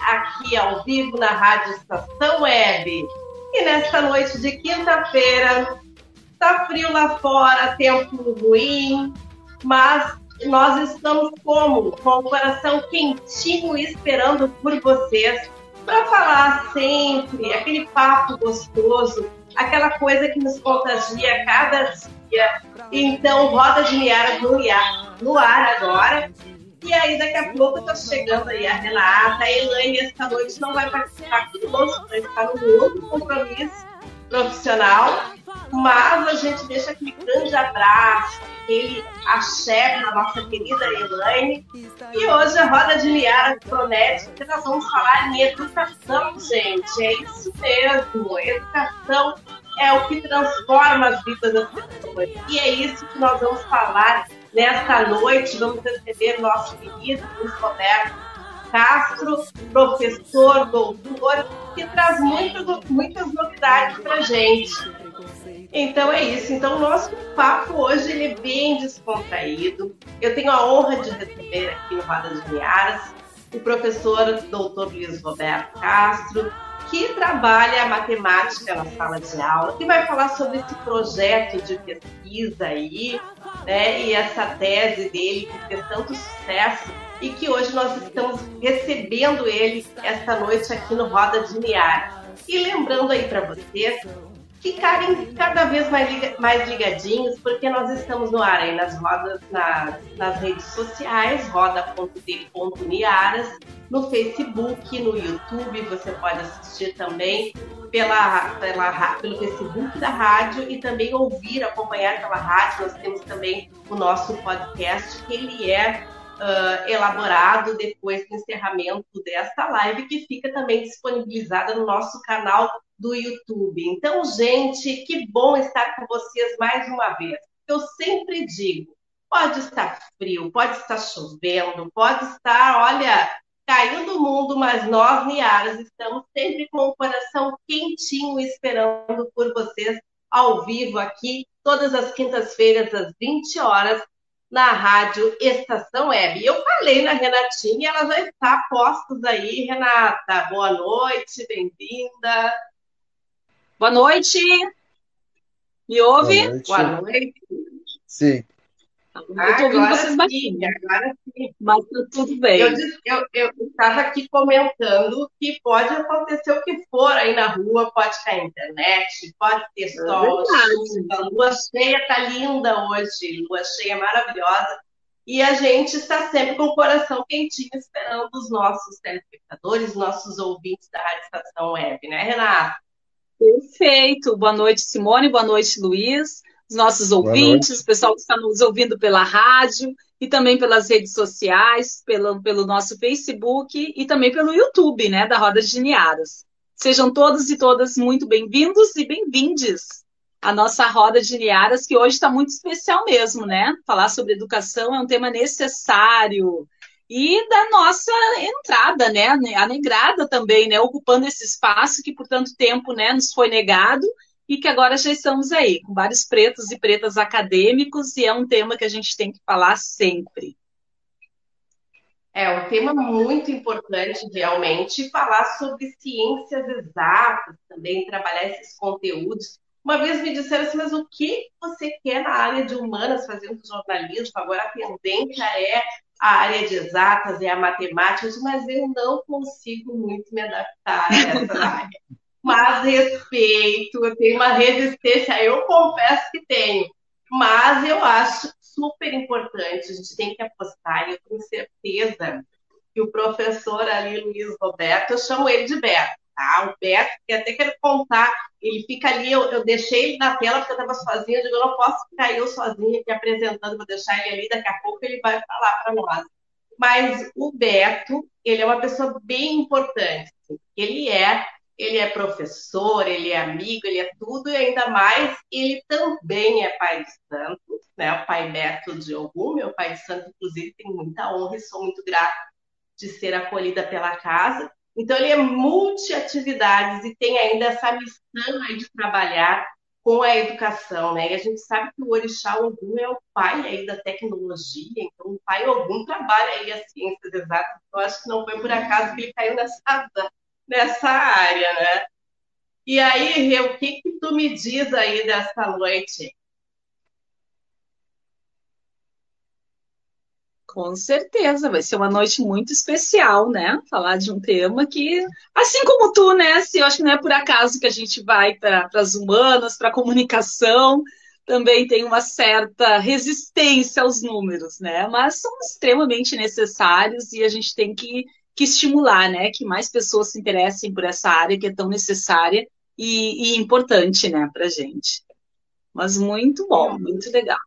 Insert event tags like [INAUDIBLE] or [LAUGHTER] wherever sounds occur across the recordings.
Aqui ao vivo na Rádio Estação Web. E nesta noite de quinta-feira, está frio lá fora, tempo ruim, mas nós estamos como? Com o coração quentinho esperando por vocês para falar sempre aquele papo gostoso, aquela coisa que nos contagia a cada dia. Então, Roda de Miara no ar agora e aí, daqui a pouco, tá chegando aí a Renata, a Elaine, esta noite não vai participar conosco, vai estar no outro compromisso profissional. Mas a gente deixa aquele grande abraço, aquele axé para nossa querida Elaine. E hoje a Roda de Liara promete que nós vamos falar em educação, gente. É isso mesmo, educação é o que transforma as vidas das pessoas. E é isso que nós vamos falar Nesta noite, vamos receber nosso Luiz Roberto Castro, professor, doutor, que traz muito, muitas novidades para a gente. Então é isso. Então, o nosso papo hoje ele é bem descontraído. Eu tenho a honra de receber aqui no Roda de Miaras o professor doutor Luiz Roberto Castro, que trabalha a matemática na sala de aula, que vai falar sobre esse projeto de pesquisa aí, né, e essa tese dele que fez tanto sucesso e que hoje nós estamos recebendo ele esta noite aqui no Roda de Niar. E lembrando aí para vocês ficarem cada vez mais, mais ligadinhos, porque nós estamos no ar aí nas rodas, na, nas redes sociais, roda.d.niaras, no Facebook, no YouTube, você pode assistir também pela, pela, pelo Facebook da rádio e também ouvir, acompanhar pela rádio. Nós temos também o nosso podcast, que ele é uh, elaborado depois do encerramento desta live, que fica também disponibilizada no nosso canal do YouTube. Então, gente, que bom estar com vocês mais uma vez. Eu sempre digo, pode estar frio, pode estar chovendo, pode estar, olha, caindo o mundo, mas nós, Niaras, estamos sempre com o coração quentinho esperando por vocês ao vivo aqui, todas as quintas-feiras, às 20 horas, na rádio Estação Web. Eu falei na Renatinha, ela já está a postos aí. Renata, boa noite, bem-vinda. Boa noite. Me ouve? Boa noite. Boa noite. Sim. Eu estou ouvindo vocês baixinho. Agora sim. Mas tá tudo bem. Eu, estava aqui comentando que pode acontecer o que for aí na rua, pode cair internet, pode ter é sol, chuva, lua cheia está linda hoje, lua cheia maravilhosa. E a gente está sempre com o coração quentinho esperando os nossos telespectadores, nossos ouvintes da Rádio Estação Web, né, Renata? Perfeito. Boa noite, Simone. Boa noite, Luiz. Os nossos ouvintes, o pessoal que está nos ouvindo pela rádio e também pelas redes sociais, pelo, pelo nosso Facebook e também pelo YouTube, né, da Roda de Niaras. Sejam todos e todas muito bem-vindos e bem-vindes à nossa Roda de Niaras, que hoje está muito especial mesmo, né? Falar sobre educação é um tema necessário, e da nossa entrada, né, a negrada também, né, ocupando esse espaço que por tanto tempo, né, nos foi negado e que agora já estamos aí, com vários pretos e pretas acadêmicos, e é um tema que a gente tem que falar sempre. É um tema muito importante, realmente, falar sobre ciências exatas, também trabalhar esses conteúdos. Uma vez me disseram assim, mas o que você quer na área de humanas fazendo jornalismo? Agora a tendência é a área de exatas e a matemática, mas eu não consigo muito me adaptar a essa área. [LAUGHS] Mas respeito, eu tenho uma resistência, eu confesso que tenho, mas eu acho super importante, a gente tem que apostar, eu tenho certeza que o professor ali, Luiz Roberto, eu chamo ele de Beto, tá? O Beto, que até quero contar, ele fica ali, eu, eu deixei ele na tela porque eu estava sozinha, eu digo, eu não posso ficar eu sozinha aqui apresentando, vou deixar ele ali, daqui a pouco ele vai falar para nós. Mas o Beto, ele é uma pessoa bem importante, ele é ele é professor, ele é amigo, ele é tudo, e ainda mais, ele também é pai de santo, né? O pai Beto de Ogum, meu pai de santo, inclusive, tem muita honra e sou muito grata de ser acolhida pela casa. Então, ele é multiatividades e tem ainda essa missão aí de trabalhar com a educação, né? E a gente sabe que o Orixá Ogum é o pai aí da tecnologia, então o pai Ogum trabalha aí as ciências exatas, então acho que não foi por acaso que ele caiu nessa, nessa área, né? E aí, o que que tu me diz aí dessa noite? Com certeza, vai ser uma noite muito especial, né? Falar de um tema que, assim como tu, né? Assim, eu acho que não é por acaso que a gente vai para as humanas, para a comunicação, também tem uma certa resistência aos números, né? Mas são extremamente necessários e a gente tem que, que estimular, né? Que mais pessoas se interessem por essa área que é tão necessária e, e importante, né, para gente. Mas muito bom, muito legal.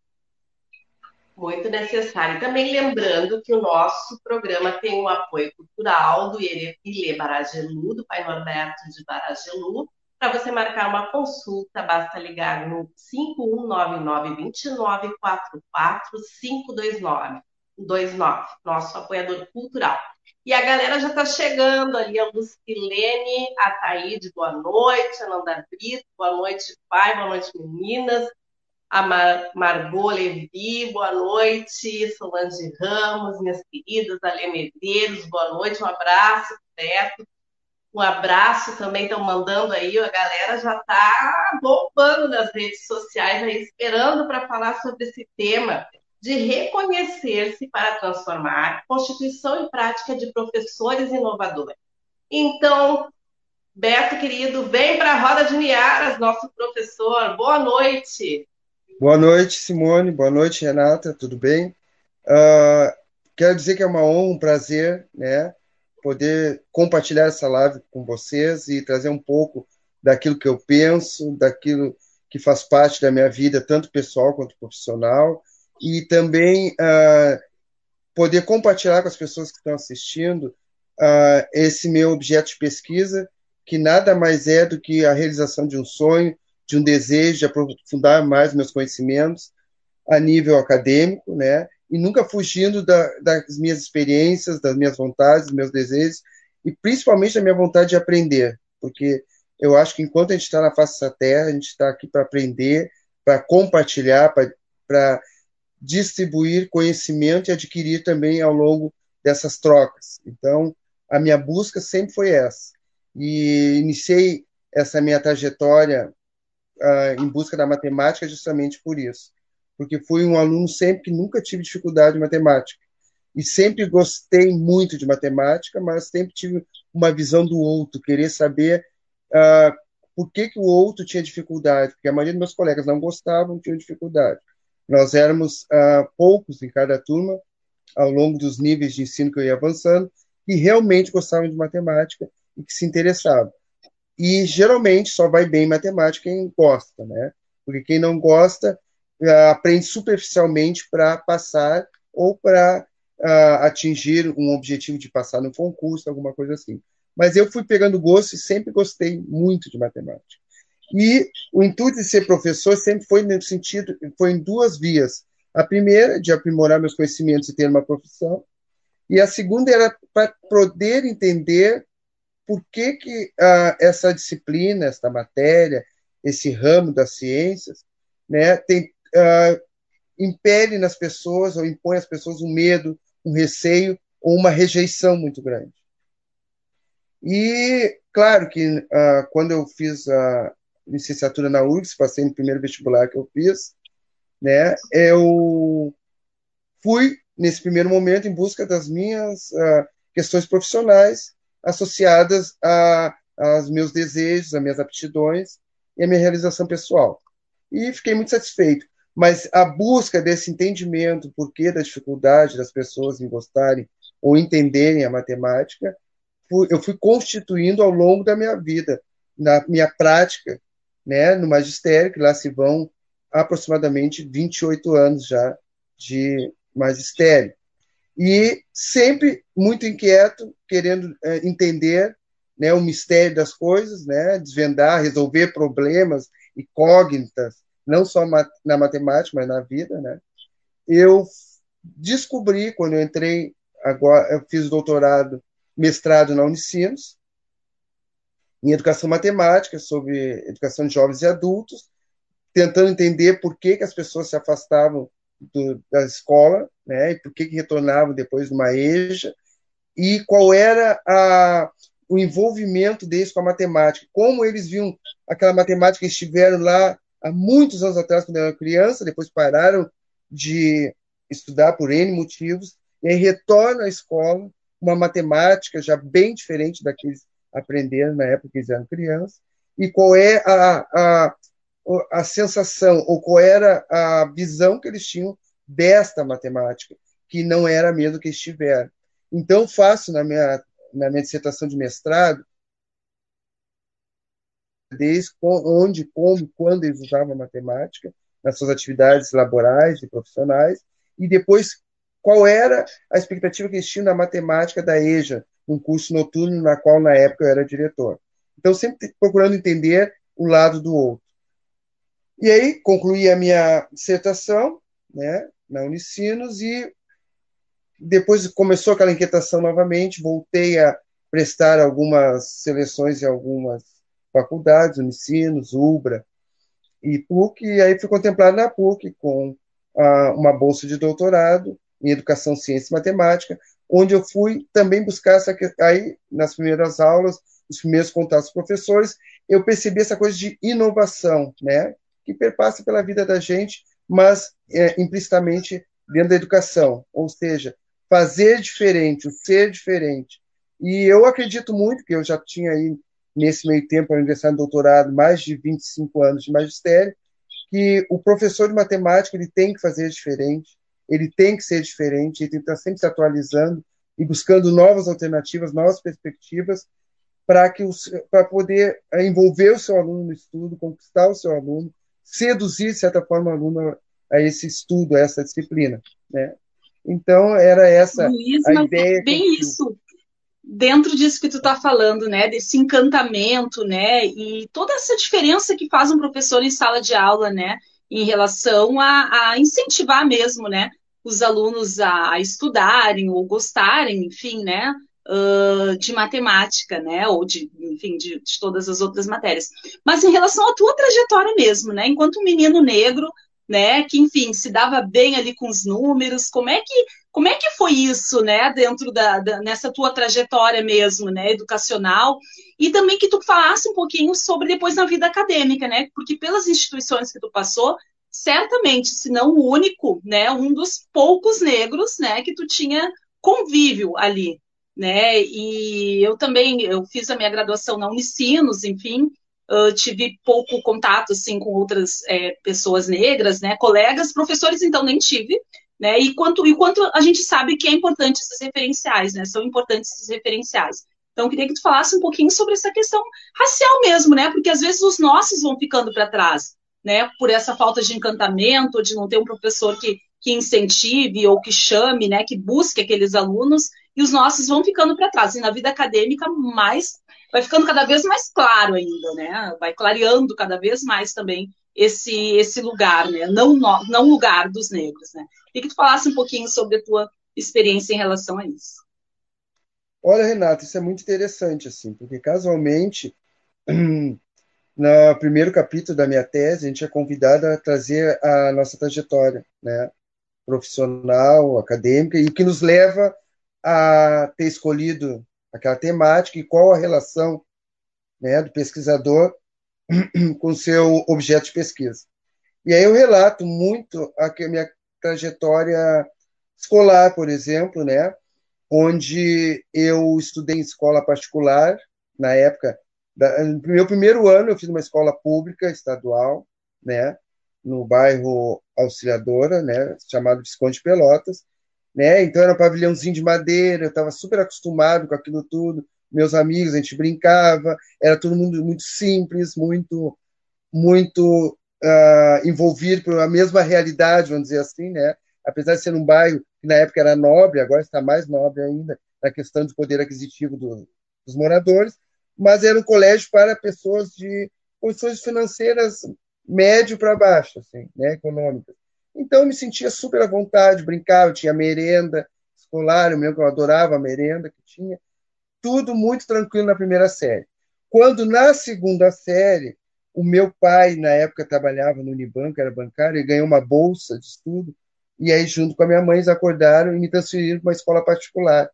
Muito necessário. Também lembrando que o nosso programa tem um apoio cultural do Ilê Baragelu, do Pai Norberto de Baragelu. Para você marcar uma consulta, basta ligar no 5199-2944-529. 29, nosso apoiador cultural. E a galera já está chegando ali, a Lucilene, a Taíde, boa noite, a Nanda Brito, boa noite, pai, boa noite, meninas. A Mar Margot Levi, boa noite, Solange Ramos, minhas queridas, Ale Medeiros, boa noite, um abraço, Beto, um abraço também, estão mandando aí, a galera já está bombando nas redes sociais aí, esperando para falar sobre esse tema de reconhecer-se para transformar constituição e prática de professores inovadores. Então, Beto, querido, vem para a Roda de Niaras, nosso professor. Boa noite. Boa noite, Simone. Boa noite, Renata. Tudo bem? Uh, quero dizer que é uma honra, um prazer, né, poder compartilhar essa live com vocês e trazer um pouco daquilo que eu penso, daquilo que faz parte da minha vida, tanto pessoal quanto profissional, e também uh, poder compartilhar com as pessoas que estão assistindo uh, esse meu objeto de pesquisa, que nada mais é do que a realização de um sonho, de um desejo de aprofundar mais meus conhecimentos a nível acadêmico, né? E nunca fugindo da, das minhas experiências, das minhas vontades, dos meus desejos e principalmente da minha vontade de aprender, porque eu acho que enquanto a gente está na face da Terra, a gente está aqui para aprender, para compartilhar, para distribuir conhecimento e adquirir também ao longo dessas trocas. Então, a minha busca sempre foi essa. E iniciei essa minha trajetória uh, em busca da matemática justamente por isso. porque fui um aluno sempre que nunca tive dificuldade em matemática. E sempre gostei muito de matemática, mas sempre tive uma visão do outro, querer saber uh, por que, que o outro tinha dificuldade, porque a maioria dos meus colegas não gostavam, tinham dificuldade. Nós éramos uh, poucos em cada turma, ao longo dos níveis de ensino que eu ia avançando, que realmente gostavam de matemática e que se interessavam. E geralmente só vai bem em matemática quem gosta, né? Porque quem não gosta uh, aprende superficialmente para passar ou para uh, atingir um objetivo de passar no concurso, alguma coisa assim. Mas eu fui pegando gosto e sempre gostei muito de matemática. E o intuito de ser professor sempre foi no sentido, foi em duas vias. A primeira, de aprimorar meus conhecimentos e ter uma profissão, e a segunda era para poder entender por que, que uh, essa disciplina, essa matéria, esse ramo das ciências, né, tem, uh, impele nas pessoas ou impõe às pessoas um medo, um receio ou uma rejeição muito grande. E, claro que uh, quando eu fiz a licenciatura na URGS, passei no primeiro vestibular que eu fiz, né, eu fui, nesse primeiro momento, em busca das minhas uh, questões profissionais associadas a, aos meus desejos, às minhas aptidões e à minha realização pessoal. E fiquei muito satisfeito. Mas a busca desse entendimento, porquê da dificuldade das pessoas em gostarem ou entenderem a matemática, eu fui constituindo ao longo da minha vida, na minha prática, né, no magistério, que lá se vão aproximadamente 28 anos já de magistério. E sempre muito inquieto, querendo é, entender né, o mistério das coisas, né, desvendar, resolver problemas incógnitas, não só na matemática, mas na vida. Né. Eu descobri, quando eu entrei, agora eu fiz doutorado, mestrado na Unicinos, em educação matemática, sobre educação de jovens e adultos, tentando entender por que, que as pessoas se afastavam do, da escola, né, e por que, que retornavam depois de uma EJA, e qual era a, o envolvimento deles com a matemática, como eles viam aquela matemática que estiveram lá há muitos anos atrás, quando eram criança, depois pararam de estudar por N motivos, e aí retornam à escola, uma matemática já bem diferente da eles aprenderam na época que eles eram crianças, e qual é a, a, a sensação, ou qual era a visão que eles tinham desta matemática, que não era a mesma que estiveram. Então, faço na minha, na minha dissertação de mestrado, desde onde, como, quando eles usavam matemática, nas suas atividades laborais e profissionais, e depois qual era a expectativa que eles tinham na matemática da EJA, um curso noturno na qual, na época, eu era diretor. Então, sempre procurando entender o lado do outro. E aí, concluí a minha dissertação, né, na Unicinos, e depois começou aquela inquietação novamente, voltei a prestar algumas seleções em algumas faculdades, Unicinos, UBRA e PUC, e aí fui contemplado na PUC com ah, uma bolsa de doutorado em Educação, Ciência e Matemática, onde eu fui também buscar essa aí nas primeiras aulas, os primeiros contatos com professores, eu percebi essa coisa de inovação, né, que perpassa pela vida da gente, mas é, implicitamente dentro da educação, ou seja, fazer diferente, o ser diferente. E eu acredito muito que eu já tinha aí nesse meio tempo a universidade de doutorado, mais de 25 anos de magistério, que o professor de matemática ele tem que fazer diferente, ele tem que ser diferente, ele tem que estar sempre se atualizando e buscando novas alternativas, novas perspectivas para que para poder eh, envolver o seu aluno no estudo, conquistar o seu aluno, seduzir de certa forma o aluno a esse estudo, a essa disciplina, né? Então era essa Luiz, a ideia. É bem isso dentro disso que tu está falando, né, desse encantamento, né, e toda essa diferença que faz um professor em sala de aula, né, em relação a, a incentivar mesmo, né, os alunos a estudarem ou gostarem, enfim, né, uh, de matemática, né, ou de, enfim, de, de, todas as outras matérias. Mas em relação à tua trajetória mesmo, né, enquanto menino negro, né, que, enfim, se dava bem ali com os números, como é que, como é que foi isso, né, dentro da, da nessa tua trajetória mesmo, né, educacional, e também que tu falasse um pouquinho sobre depois na vida acadêmica, né, porque pelas instituições que tu passou, certamente, se não o único, né, um dos poucos negros, né, que tu tinha convívio ali, né? E eu também eu fiz a minha graduação na Unicinos, enfim, uh, tive pouco contato assim com outras é, pessoas negras, né? Colegas, professores, então nem tive, né? E quanto e quanto a gente sabe que é importante esses referenciais, né? São importantes esses referenciais. Então, queria que tu falasse um pouquinho sobre essa questão racial mesmo, né? Porque às vezes os nossos vão ficando para trás, né? Por essa falta de encantamento, de não ter um professor que, que incentive ou que chame, né? Que busque aqueles alunos, e os nossos vão ficando para trás. E na vida acadêmica, mais vai ficando cada vez mais claro ainda, né? Vai clareando cada vez mais também esse esse lugar, né? Não não lugar dos negros, né? Queria que tu falasse um pouquinho sobre a tua experiência em relação a isso. Olha, Renata, isso é muito interessante, assim, porque casualmente, [CLEARS THROAT] no primeiro capítulo da minha tese, a gente é convidado a trazer a nossa trajetória, né, profissional, acadêmica, e o que nos leva a ter escolhido aquela temática e qual a relação né, do pesquisador [CLEARS THROAT] com seu objeto de pesquisa. E aí eu relato muito a minha trajetória escolar, por exemplo, né, onde eu estudei em escola particular, na época, da, no meu primeiro ano eu fiz uma escola pública estadual, né, no bairro Auxiliadora, né, chamado Visconde Pelotas, né, então era um pavilhãozinho de madeira, eu estava super acostumado com aquilo tudo, meus amigos, a gente brincava, era todo mundo muito simples, muito, muito uh, envolvido pela mesma realidade, vamos dizer assim, né, apesar de ser um bairro que na época era nobre, agora está mais nobre ainda, na questão do poder aquisitivo do, dos moradores, mas era um colégio para pessoas de condições financeiras médio para baixo, assim, né, econômicas. Então eu me sentia super à vontade, brincava, tinha merenda escolar, eu mesmo eu adorava a merenda que tinha, tudo muito tranquilo na primeira série. Quando na segunda série, o meu pai, na época, trabalhava no Unibanco, era bancário, e ganhou uma bolsa de estudo e aí, junto com a minha mãe, eles acordaram e me transferiram para uma escola particular.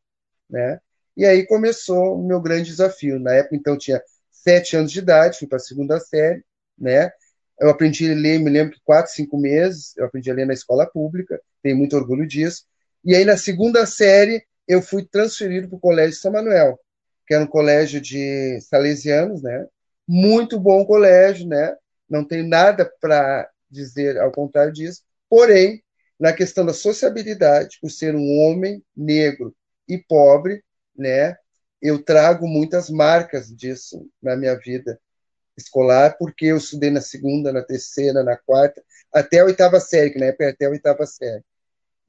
Né? E aí começou o meu grande desafio. Na época, então, eu tinha sete anos de idade, fui para a segunda série. Né? Eu aprendi a ler, me lembro que quatro, cinco meses, eu aprendi a ler na escola pública, tenho muito orgulho disso. E aí, na segunda série, eu fui transferido para o Colégio São Manuel, que era um colégio de salesianos, né? Muito bom colégio, né? Não tenho nada para dizer ao contrário disso. Porém, na questão da sociabilidade, por ser um homem negro e pobre, né? Eu trago muitas marcas disso na minha vida escolar, porque eu estudei na segunda, na terceira, na quarta, até a oitava série, que na época até a oitava série.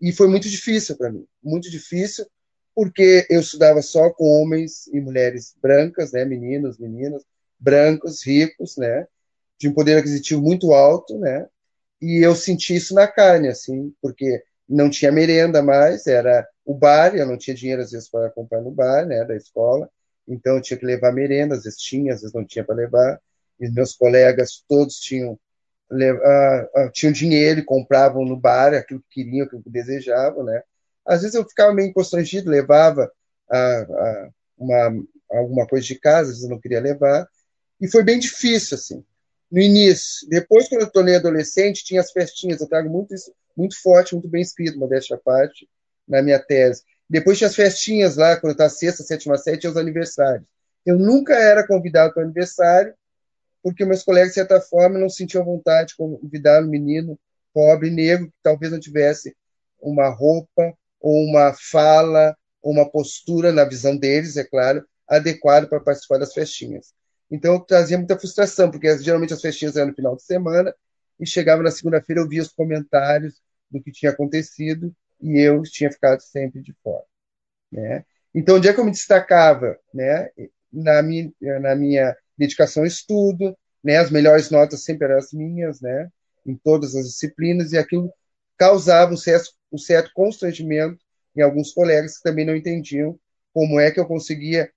E foi muito difícil para mim, muito difícil, porque eu estudava só com homens e mulheres brancas, né, meninos, meninas, brancos, ricos, né, de um poder aquisitivo muito alto, né, e eu senti isso na carne, assim, porque não tinha merenda mais, era o bar, eu não tinha dinheiro às vezes para comprar no bar, né, da escola, então eu tinha que levar merenda, às vezes tinha, às vezes não tinha para levar, e meus colegas todos tinham uh, uh, tinham dinheiro e compravam no bar aquilo que queriam, aquilo que desejavam, né. Às vezes eu ficava meio constrangido, levava uh, uma, alguma coisa de casa, às vezes eu não queria levar, e foi bem difícil, assim no início. Depois, quando eu tornei adolescente, tinha as festinhas. Eu trago muito isso, muito forte, muito bem escrito, modéstia à parte, na minha tese. Depois tinha as festinhas lá, quando eu estava sexta, sétima, sétima, tinha os aniversários. Eu nunca era convidado para aniversário, porque meus colegas, de certa forma, não sentiam vontade de convidar um menino pobre, negro, que talvez não tivesse uma roupa, ou uma fala, ou uma postura, na visão deles, é claro, adequado para participar das festinhas. Então, trazia muita frustração, porque geralmente as festinhas eram no final de semana, e chegava na segunda-feira, eu via os comentários do que tinha acontecido, e eu tinha ficado sempre de fora. Né? Então, onde é que eu me destacava? Né? Na, minha, na minha dedicação ao estudo, né? as melhores notas sempre eram as minhas, né? em todas as disciplinas, e aquilo causava um certo, um certo constrangimento em alguns colegas que também não entendiam como é que eu conseguia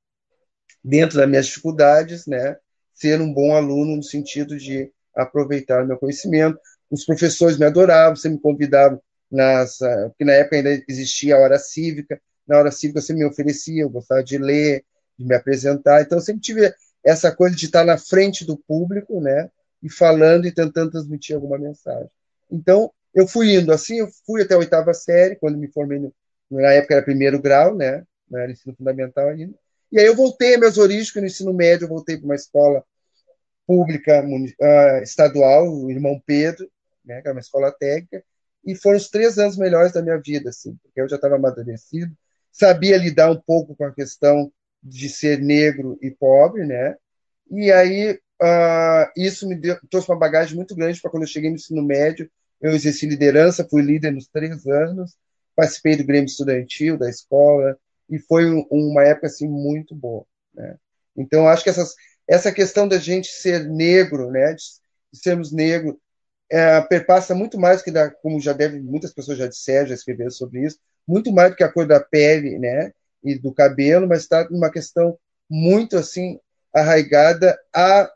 dentro das minhas dificuldades, né, ser um bom aluno no sentido de aproveitar o meu conhecimento. Os professores me adoravam, sempre me convidavam, nas, porque na época ainda existia a hora cívica, na hora cívica sempre me oferecia, eu gostava de ler, de me apresentar, então eu sempre tive essa coisa de estar na frente do público, né, e falando e tentando transmitir alguma mensagem. Então, eu fui indo assim, eu fui até a oitava série, quando me formei, no, na época era primeiro grau, né? Não era ensino fundamental ainda. E aí eu voltei a meus origens, no ensino médio eu voltei para uma escola pública uh, estadual, o Irmão Pedro, né, que era uma escola técnica, e foram os três anos melhores da minha vida, assim, porque eu já estava amadurecido, sabia lidar um pouco com a questão de ser negro e pobre, né? E aí uh, isso me deu, trouxe uma bagagem muito grande para quando eu cheguei no ensino médio, eu exerci liderança, fui líder nos três anos, participei do Grêmio Estudantil da escola e foi uma época assim muito boa, né? Então acho que essas, essa questão da gente ser negro, né, de, de sermos negros, é, perpassa muito mais que da, como já deve muitas pessoas já disseram, já escreveram sobre isso, muito mais do que a cor da pele, né, e do cabelo, mas está numa questão muito assim arraigada a,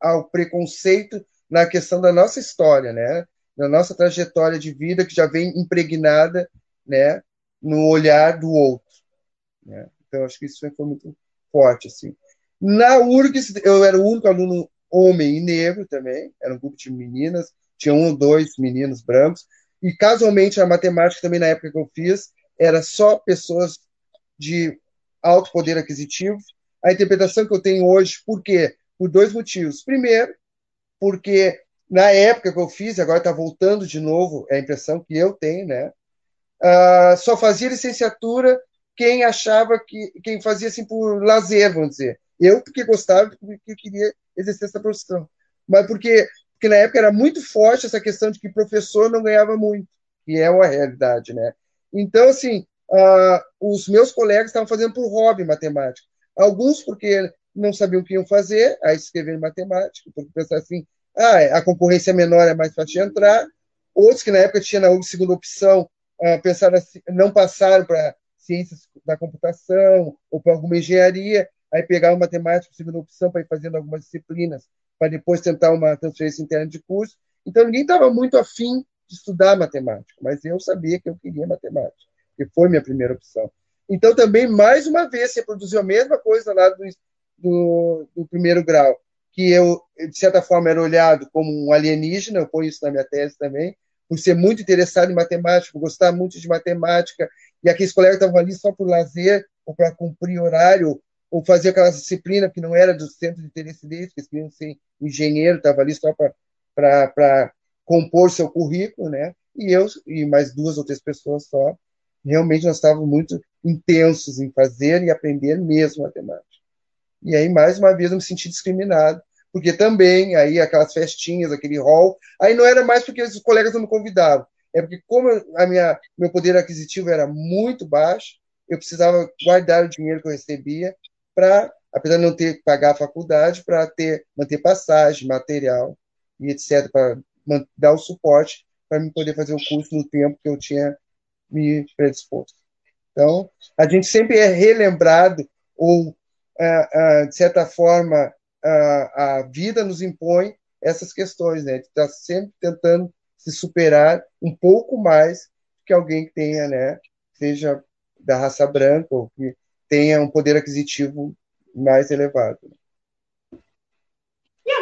ao preconceito na questão da nossa história, né, da nossa trajetória de vida que já vem impregnada, né, no olhar do outro, né? Então acho que isso foi muito forte assim. Na URGS eu era o único aluno homem e negro também, era um grupo de meninas, tinha um ou dois meninos brancos e casualmente a matemática também na época que eu fiz era só pessoas de alto poder aquisitivo. A interpretação que eu tenho hoje, por quê? Por dois motivos. Primeiro, porque na época que eu fiz, agora está voltando de novo, é a impressão que eu tenho, né? Uh, só fazia licenciatura quem achava que quem fazia assim por lazer, vamos dizer. Eu porque gostava, porque queria exercer essa profissão, mas porque porque na época era muito forte essa questão de que professor não ganhava muito, que é uma realidade, né? Então assim, uh, os meus colegas estavam fazendo por hobby matemática. Alguns porque não sabiam o que iam fazer, aí escrever matemática, porque pensaram assim, ah, a concorrência é menor, é mais fácil de entrar. Outros que na época tinham na segunda opção, uh, pensaram assim, não passaram para ciências da computação ou para alguma engenharia, aí pegaram matemática, segunda opção, para ir fazendo algumas disciplinas, para depois tentar uma transferência interna de curso. Então, ninguém estava muito afim de estudar matemática, mas eu sabia que eu queria matemática que foi minha primeira opção. Então, também, mais uma vez, se reproduziu a mesma coisa lá do, do, do, primeiro grau, que eu, de certa forma, era olhado como um alienígena, eu ponho isso na minha tese também, por ser muito interessado em matemática, por gostar muito de matemática, e aqueles colegas estavam ali só por lazer, ou para cumprir horário, ou fazer aquela disciplina que não era do centro de interesse deles, que eles queriam ser engenheiro, estava ali só para compor seu currículo, né? E eu e mais duas ou três pessoas só realmente nós estávamos muito intensos em fazer e aprender mesmo matemática. E aí, mais uma vez, eu me senti discriminado, porque também, aí, aquelas festinhas, aquele hall, aí não era mais porque os colegas não me convidavam, é porque como a minha, meu poder aquisitivo era muito baixo, eu precisava guardar o dinheiro que eu recebia para, apesar de não ter que pagar a faculdade, para ter manter passagem, material e etc, para dar o suporte para me poder fazer o curso no tempo que eu tinha me predisposto. Então, a gente sempre é relembrado, ou, ah, ah, de certa forma, ah, a vida nos impõe essas questões, né? De estar tá sempre tentando se superar um pouco mais que alguém que tenha, né? Seja da raça branca ou que tenha um poder aquisitivo mais elevado.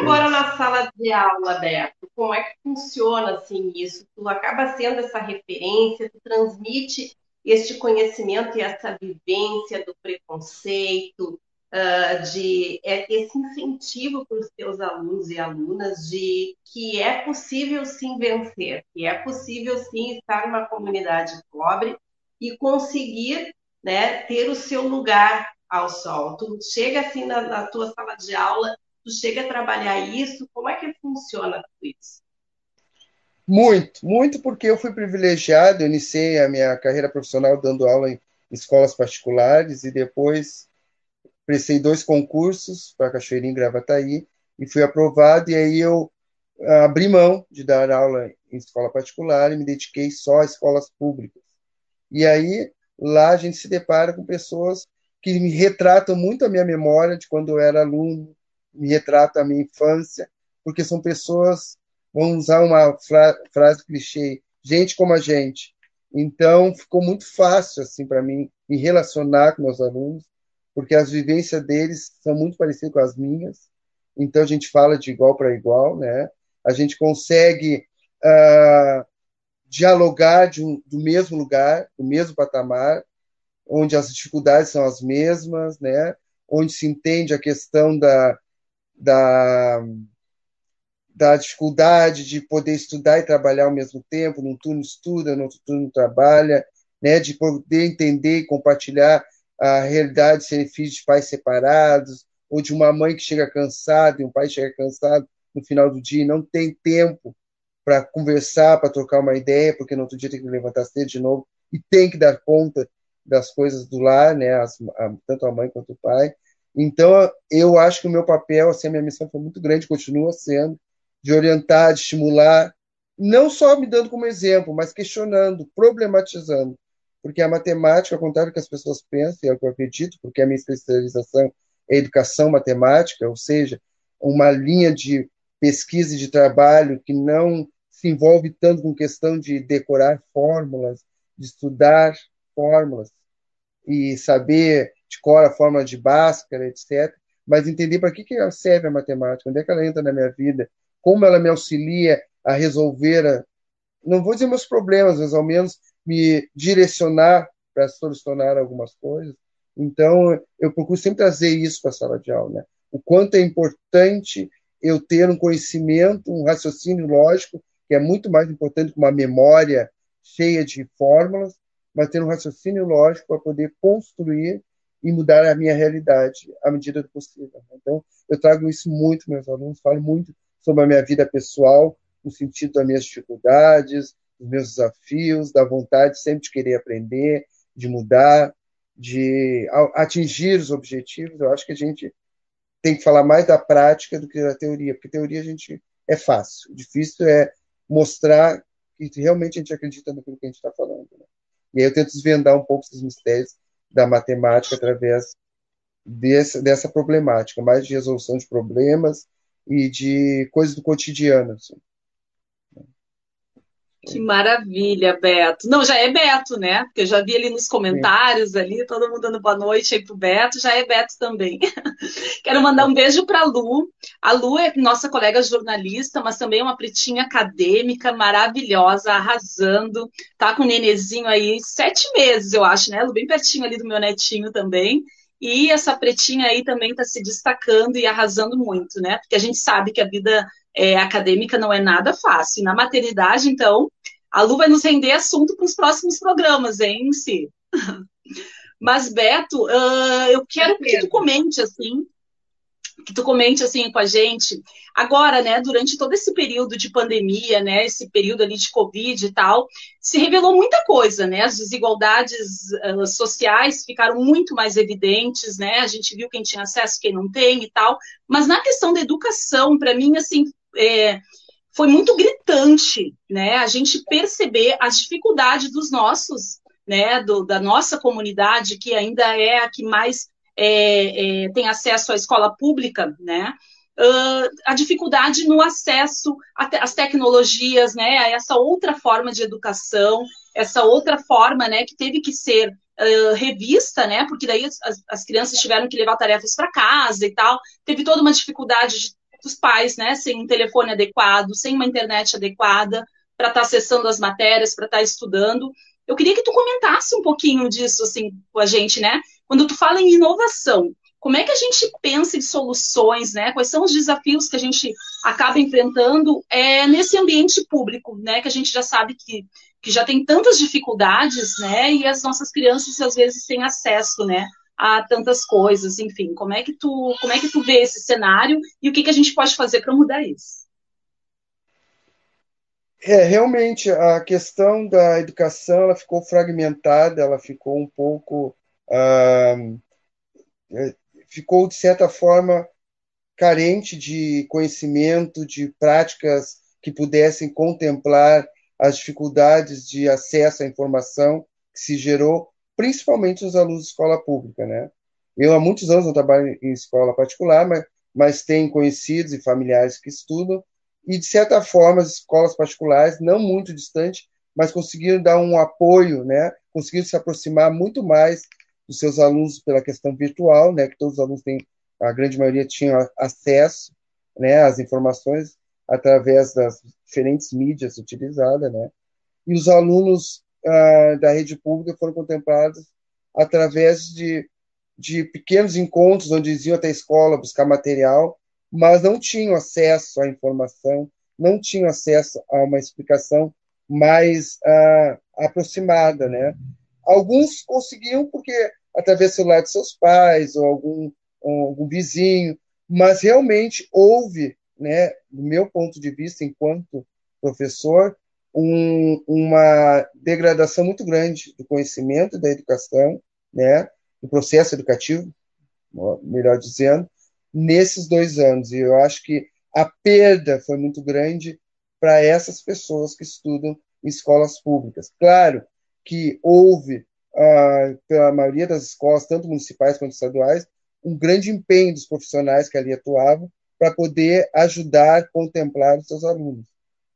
Agora na sala de aula, Beto, como é que funciona assim isso? Tu acaba sendo essa referência, tu transmite este conhecimento e essa vivência do preconceito, uh, de é, esse incentivo para os teus alunos e alunas de que é possível sim vencer, que é possível sim estar numa comunidade pobre e conseguir né, ter o seu lugar ao sol. Tu chega assim na, na tua sala de aula tu chega a trabalhar isso? Como é que funciona tudo isso? Muito, muito porque eu fui privilegiado, eu iniciei a minha carreira profissional dando aula em escolas particulares e depois prestei dois concursos para Cachoeirinha e Gravataí e fui aprovado e aí eu abri mão de dar aula em escola particular e me dediquei só a escolas públicas. E aí lá a gente se depara com pessoas que me retratam muito a minha memória de quando eu era aluno, me retrata a minha infância, porque são pessoas, vamos usar uma fra frase clichê, gente como a gente. Então, ficou muito fácil assim para mim me relacionar com meus alunos, porque as vivências deles são muito parecidas com as minhas. Então, a gente fala de igual para igual, né? A gente consegue uh, dialogar de um, do mesmo lugar, do mesmo patamar, onde as dificuldades são as mesmas, né? onde se entende a questão da, da, da dificuldade de poder estudar e trabalhar ao mesmo tempo, num turno estuda, no outro turno trabalha, né? de poder entender e compartilhar a realidade de serem filhos de pais separados, ou de uma mãe que chega cansada e um pai chega cansado no final do dia e não tem tempo para conversar, para trocar uma ideia, porque no outro dia tem que levantar cedo de novo e tem que dar conta das coisas do lar, né, as, a, tanto a mãe quanto o pai. Então, eu acho que o meu papel, assim, a minha missão foi muito grande, continua sendo, de orientar, de estimular, não só me dando como exemplo, mas questionando, problematizando, porque a matemática, ao contrário do que as pessoas pensam, e é o que eu acredito, porque a minha especialização é educação matemática, ou seja, uma linha de pesquisa e de trabalho que não se envolve tanto com questão de decorar fórmulas, de estudar fórmulas e saber de cor a fórmula de Bhaskara, etc., mas entender para que, que serve a matemática, onde é que ela entra na minha vida, como ela me auxilia a resolver, a, não vou dizer meus problemas, mas ao menos me direcionar para solucionar algumas coisas. Então, eu procuro sempre trazer isso para a sala de aula, né? O quanto é importante eu ter um conhecimento, um raciocínio lógico, que é muito mais importante que uma memória cheia de fórmulas, mas ter um raciocínio lógico para poder construir e mudar a minha realidade à medida do possível. Então, eu trago isso muito meus alunos, falo muito sobre a minha vida pessoal, no sentido das minhas dificuldades, dos meus desafios, da vontade sempre de querer aprender, de mudar, de atingir os objetivos. Eu acho que a gente tem que falar mais da prática do que da teoria, porque teoria a gente é fácil, difícil é mostrar que realmente a gente acredita naquilo que a gente está falando. Né? E aí eu tento desvendar um pouco esses mistérios da matemática através dessa, dessa problemática, mais de resolução de problemas e de coisas do cotidiano. Assim. Que maravilha, Beto. Não, já é Beto, né? Porque eu já vi ali nos comentários, ali, todo mundo dando boa noite aí pro Beto, já é Beto também. [LAUGHS] Quero mandar um beijo para a Lu. A Lu é nossa colega jornalista, mas também uma pretinha acadêmica maravilhosa, arrasando. Tá com o nenezinho aí, sete meses, eu acho, né, Lu? Bem pertinho ali do meu netinho também. E essa pretinha aí também está se destacando e arrasando muito, né? Porque a gente sabe que a vida é, acadêmica não é nada fácil. Na maternidade, então, a Lu vai nos render assunto para os próximos programas, hein, Si? [LAUGHS] Mas, Beto, uh, eu quero que tu comente, assim, que tu comente assim com a gente. Agora, né, durante todo esse período de pandemia, né, esse período ali de Covid e tal, se revelou muita coisa, né? As desigualdades uh, sociais ficaram muito mais evidentes, né? A gente viu quem tinha acesso, quem não tem e tal. Mas na questão da educação, para mim, assim, é, foi muito gritante, né? A gente perceber as dificuldades dos nossos, né? Do, da nossa comunidade, que ainda é a que mais é, é, tem acesso à escola pública, né? Uh, a dificuldade no acesso às tecnologias, né? A essa outra forma de educação, essa outra forma, né? Que teve que ser uh, revista, né? Porque daí as, as crianças tiveram que levar tarefas para casa e tal. Teve toda uma dificuldade de dos pais, né, sem um telefone adequado, sem uma internet adequada para estar tá acessando as matérias, para estar tá estudando. Eu queria que tu comentasse um pouquinho disso assim com a gente, né? Quando tu fala em inovação, como é que a gente pensa em soluções, né? Quais são os desafios que a gente acaba enfrentando é, nesse ambiente público, né? Que a gente já sabe que, que já tem tantas dificuldades, né? E as nossas crianças às vezes têm acesso, né? A tantas coisas, enfim, como é que tu, como é que tu vê esse cenário e o que, que a gente pode fazer para mudar isso? É, realmente, a questão da educação ela ficou fragmentada, ela ficou um pouco. Ah, ficou, de certa forma, carente de conhecimento, de práticas que pudessem contemplar as dificuldades de acesso à informação que se gerou principalmente os alunos de escola pública, né? Eu há muitos anos não trabalho em escola particular, mas, mas tenho conhecidos e familiares que estudam e de certa forma as escolas particulares, não muito distante, mas conseguiram dar um apoio, né? Conseguiram se aproximar muito mais dos seus alunos pela questão virtual, né? Que todos os alunos têm, a grande maioria tinham acesso, né? Às informações através das diferentes mídias utilizadas, né? E os alunos uh, da rede pública foram contemplados através de, de pequenos encontros onde eles iam até a escola buscar material, mas não tinham acesso à informação, não tinham acesso a uma explicação mais uh, aproximada, né? Alguns conseguiam porque através do celular de seus pais ou algum, algum vizinho, mas realmente houve, né, do meu ponto de vista enquanto professor, um, uma degradação muito grande do conhecimento da educação, né, do processo educativo, melhor dizendo, nesses dois anos. E eu acho que a perda foi muito grande para essas pessoas que estudam em escolas públicas. Claro que houve, ah, pela maioria das escolas, tanto municipais quanto estaduais, um grande empenho dos profissionais que ali atuavam para poder ajudar, contemplar os seus alunos.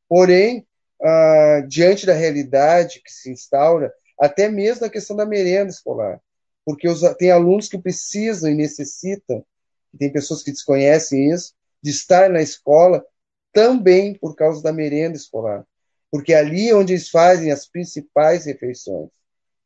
Porém, ah, diante da realidade que se instaura, até mesmo na questão da merenda escolar, porque os, tem alunos que precisam e necessitam, tem pessoas que desconhecem isso, de estar na escola também por causa da merenda escolar, porque é ali onde eles fazem as principais refeições.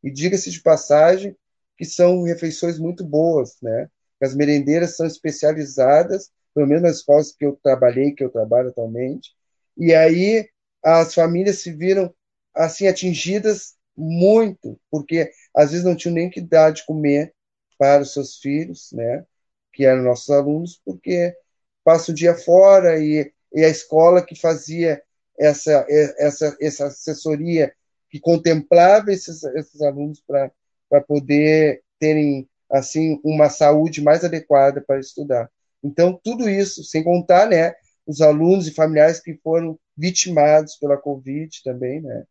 E diga-se de passagem que são refeições muito boas, né? As merendeiras são especializadas, pelo menos nas escolas que eu trabalhei, que eu trabalho atualmente, e aí as famílias se viram assim atingidas muito, porque às vezes não tinham nem que dar de comer para os seus filhos, né, que eram nossos alunos, porque passa o dia fora e, e a escola que fazia essa, essa, essa assessoria que contemplava esses, esses alunos para poder terem assim uma saúde mais adequada para estudar. Então tudo isso, sem contar, né, os alunos e familiares que foram vitimados pela Covid também, né?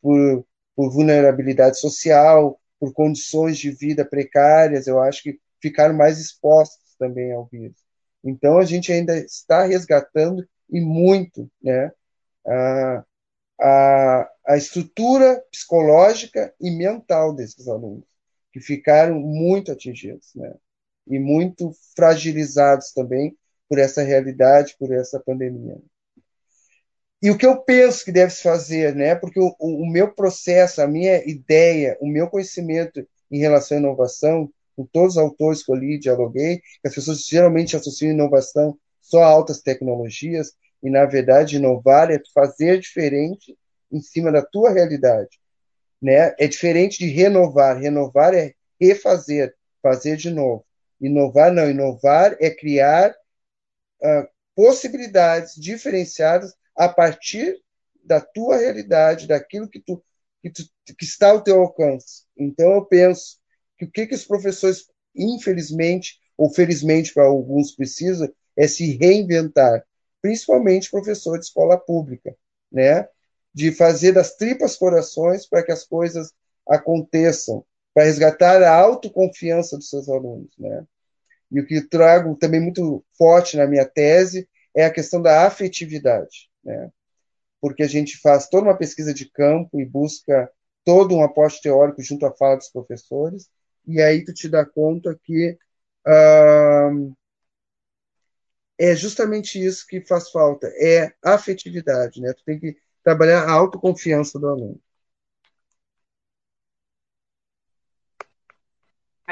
Por, por vulnerabilidade social, por condições de vida precárias, eu acho que ficaram mais expostos também ao vírus. Então a gente ainda está resgatando e muito, né? A, a, a estrutura psicológica e mental desses alunos, que ficaram muito atingidos, né? E muito fragilizados também por essa realidade, por essa pandemia. E o que eu penso que deve se fazer, né? Porque o, o, meu processo, a minha ideia, o meu conhecimento em relação à inovação, com todos os autores que eu li, dialoguei, as pessoas geralmente associam inovação só a altas tecnologias, e na verdade inovar é fazer diferente em cima da tua realidade, né? É diferente de renovar, renovar é refazer, fazer de novo. Inovar não, inovar é criar uh, possibilidades diferenciadas a partir da tua realidade, daquilo que, tu, que, tu, que está ao teu alcance. Então, eu penso que o que, que os professores, infelizmente, ou felizmente para alguns precisam, é se reinventar, principalmente professor de escola pública, né? de fazer das tripas corações para que as coisas aconteçam, para resgatar a autoconfiança dos seus alunos. Né? E o que trago também muito forte na minha tese é a questão da afetividade, né? porque a gente faz toda uma pesquisa de campo e busca todo um aporte teórico junto à fala dos professores, e aí tu te dá conta que é justamente isso que faz falta, é afetividade, né? Tu tem que trabalhar a autoconfiança do aluno.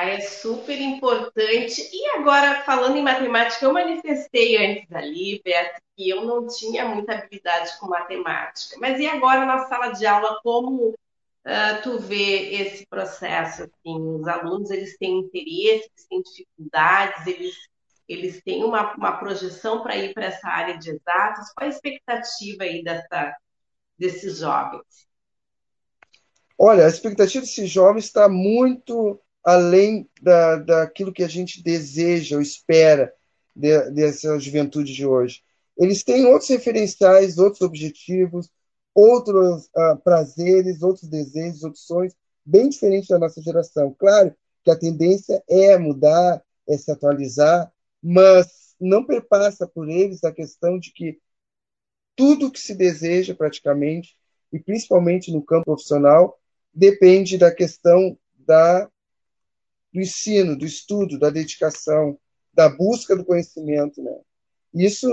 É super importante. E agora, falando em matemática, eu manifestei antes ali, Beto, que eu não tinha muita habilidade com matemática. Mas e agora na sala de aula, como uh, tu vê esse processo? Assim, os alunos, eles têm interesse, eles têm dificuldades, eles, eles têm uma, uma projeção para ir para essa área de exatas. Qual a expectativa aí dessa, desses jovens? Olha, a expectativa desses jovens está muito além da, daquilo que a gente deseja ou espera de, dessa juventude de hoje. Eles têm outros referenciais, outros objetivos, outros uh, prazeres, outros desejos, outros sonhos, bem diferentes da nossa geração. Claro que a tendência é mudar, é se atualizar, mas não perpassa por eles a questão de que tudo que se deseja praticamente, e principalmente no campo profissional, depende da questão da do ensino, do estudo, da dedicação, da busca do conhecimento. Né? Isso,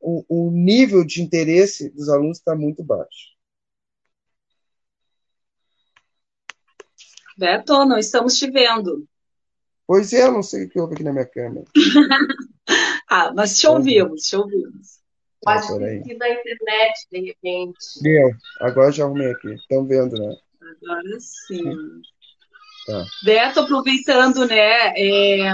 o, o nível de interesse dos alunos está muito baixo. Beto, não estamos te vendo. Pois é, eu não sei o que houve aqui na minha câmera. [LAUGHS] ah, mas te ouvimos, te ouvimos. Pode ter sido a internet, de repente. Deu, agora já arrumei aqui. Estão vendo, né? Agora sim. Tá. Beto, aproveitando, né? É,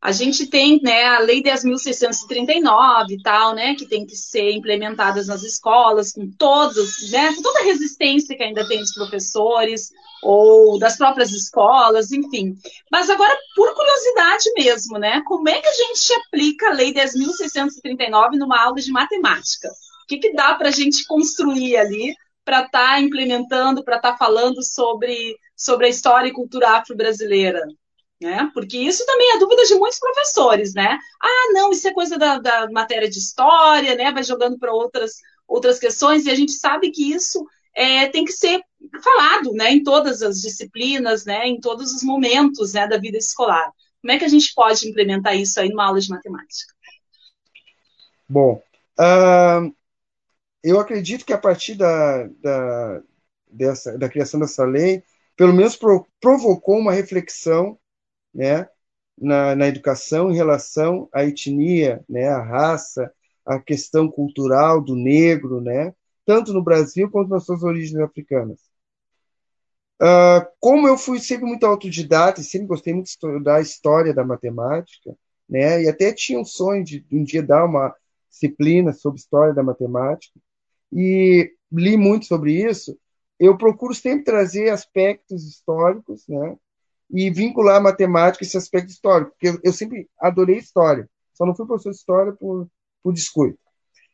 a gente tem né, a Lei 10.639 e tal, né, que tem que ser implementadas nas escolas, com todos, né, com toda a resistência que ainda tem dos professores ou das próprias escolas, enfim. Mas agora, por curiosidade mesmo, né, como é que a gente aplica a Lei 10.639 numa aula de matemática? O que, que dá para a gente construir ali para estar tá implementando, para estar tá falando sobre, sobre a história e cultura afro-brasileira? né? Porque isso também é dúvida de muitos professores, né? Ah, não, isso é coisa da, da matéria de história, né? Vai jogando para outras, outras questões, e a gente sabe que isso é, tem que ser falado, né? Em todas as disciplinas, né? Em todos os momentos, né? Da vida escolar. Como é que a gente pode implementar isso aí numa aula de matemática? Bom, eu acredito que a partir da, da, dessa, da criação dessa lei, pelo menos pro, provocou uma reflexão né, na, na educação em relação à etnia, né, à raça, à questão cultural do negro, né, tanto no Brasil quanto nas suas origens africanas. Uh, como eu fui sempre muito autodidata e sempre gostei muito de estudar história da matemática, né, e até tinha um sonho de um dia dar uma disciplina sobre história da matemática, e li muito sobre isso, eu procuro sempre trazer aspectos históricos, né, e vincular a matemática esse aspecto histórico, porque eu, eu sempre adorei história, só não fui professor de história por, por descuido.